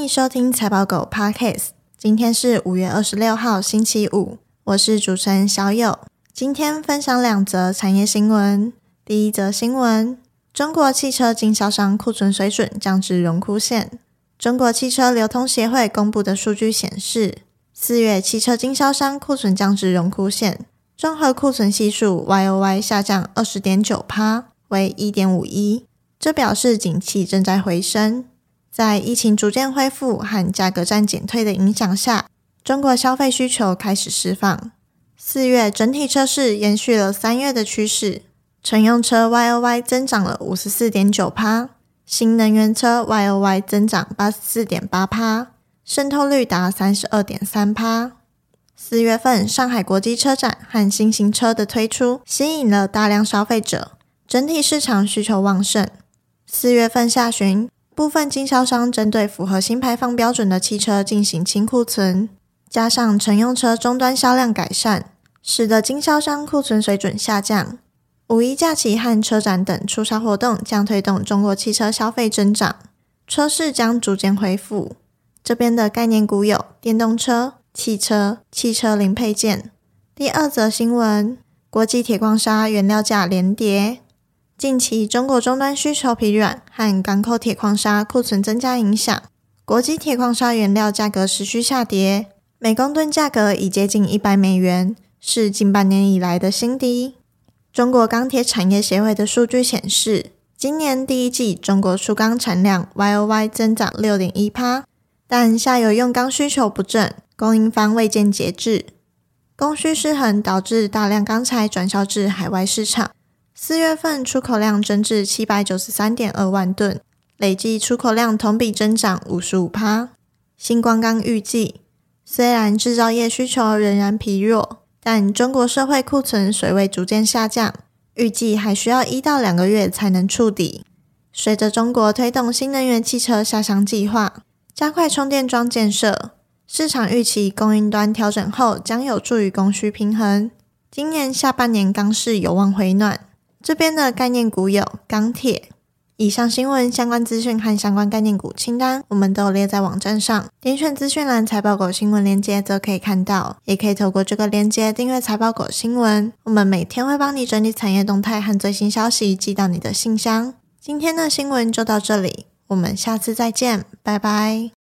欢迎收听财报狗 Podcast。今天是五月二十六号，星期五。我是主持人小友。今天分享两则产业新闻。第一则新闻：中国汽车经销商库存水准降至荣枯线。中国汽车流通协会公布的数据显示，四月汽车经销商库存降至荣枯线，综合库存系数 YOY 下降二十点九趴，为一点五一。这表示景气正在回升。在疫情逐渐恢复和价格战减退的影响下，中国消费需求开始释放。四月整体车市延续了三月的趋势，乘用车 YOY 增长了五十四点九趴，新能源车 YOY 增长八十四点八趴，渗透率达三十二点三趴。四月份上海国际车展和新型车的推出，吸引了大量消费者，整体市场需求旺盛。四月份下旬，部分经销商针对符合新排放标准的汽车进行清库存，加上乘用车终端销量改善，使得经销商库存水准下降。五一假期和车展等促销活动将推动中国汽车消费增长，车市将逐渐恢复。这边的概念股有电动车、汽车、汽车零配件。第二则新闻：国际铁矿砂原料价连跌。近期中国终端需求疲软和港口铁矿砂库存增加影响，国际铁矿砂原料价格持续下跌，每公吨价格已接近一百美元，是近半年以来的新低。中国钢铁产业协会的数据显示，今年第一季中国粗钢产量 YOY 增长六点一趴，但下游用钢需求不振，供应方未见节制，供需失衡导致大量钢材转销至海外市场。四月份出口量增至七百九十三点二万吨，累计出口量同比增长五十五趴。新光钢预计，虽然制造业需求仍然疲弱，但中国社会库存水位逐渐下降，预计还需要一到两个月才能触底。随着中国推动新能源汽车下乡计划，加快充电桩建设，市场预期供应端调整后将有助于供需平衡。今年下半年钢市有望回暖。这边的概念股有钢铁。以上新闻相关资讯和相关概念股清单，我们都列在网站上。点选资讯栏财报狗新闻链接，则可以看到。也可以透过这个链接订阅财报狗新闻。我们每天会帮你整理产业动态和最新消息，寄到你的信箱。今天的新闻就到这里，我们下次再见，拜拜。